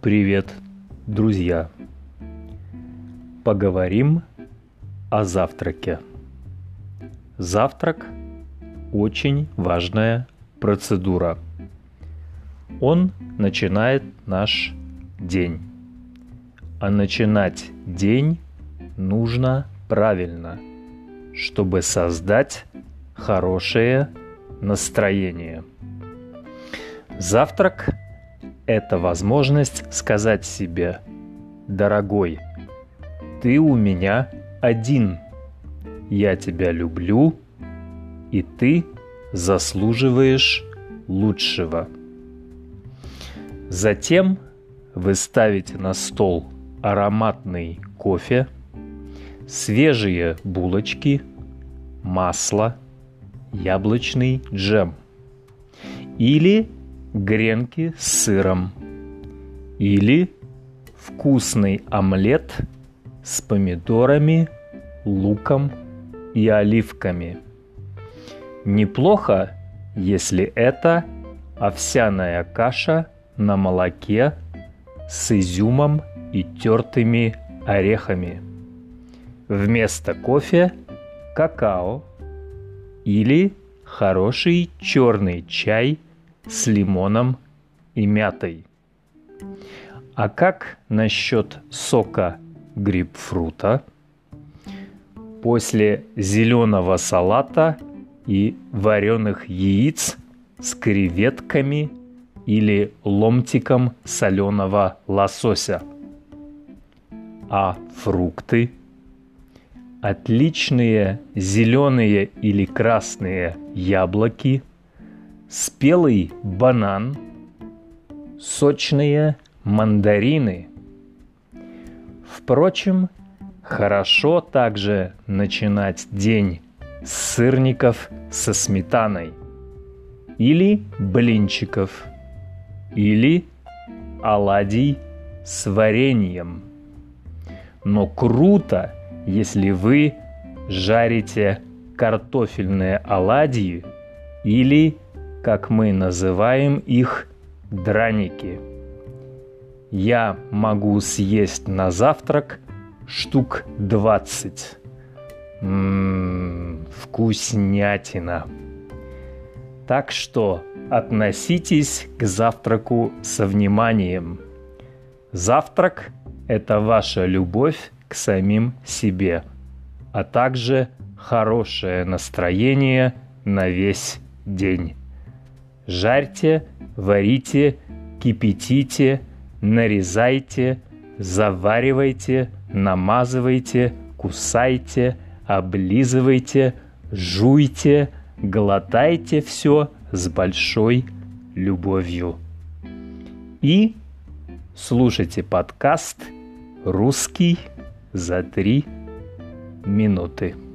Привет, друзья! Поговорим о завтраке. Завтрак – очень важная процедура. Он начинает наш день. А начинать день нужно правильно, чтобы создать хорошее настроение. Завтрак это возможность сказать себе, дорогой, ты у меня один, я тебя люблю, и ты заслуживаешь лучшего. Затем вы ставите на стол ароматный кофе, свежие булочки, масло, яблочный джем или гренки с сыром или вкусный омлет с помидорами, луком и оливками. Неплохо, если это овсяная каша на молоке с изюмом и тертыми орехами. Вместо кофе – какао или хороший черный чай – с лимоном и мятой. А как насчет сока грейпфрута? После зеленого салата и вареных яиц с креветками или ломтиком соленого лосося. А фрукты? Отличные зеленые или красные яблоки – спелый банан, сочные мандарины. Впрочем, хорошо также начинать день с сырников со сметаной или блинчиков или оладий с вареньем. Но круто, если вы жарите картофельные оладьи или как мы называем их, драники. Я могу съесть на завтрак штук 20. Ммм, вкуснятина. Так что относитесь к завтраку со вниманием. Завтрак – это ваша любовь к самим себе, а также хорошее настроение на весь день. Жарьте, варите, кипятите, нарезайте, заваривайте, намазывайте, кусайте, облизывайте, жуйте, глотайте все с большой любовью. И слушайте подкаст «Русский за три минуты».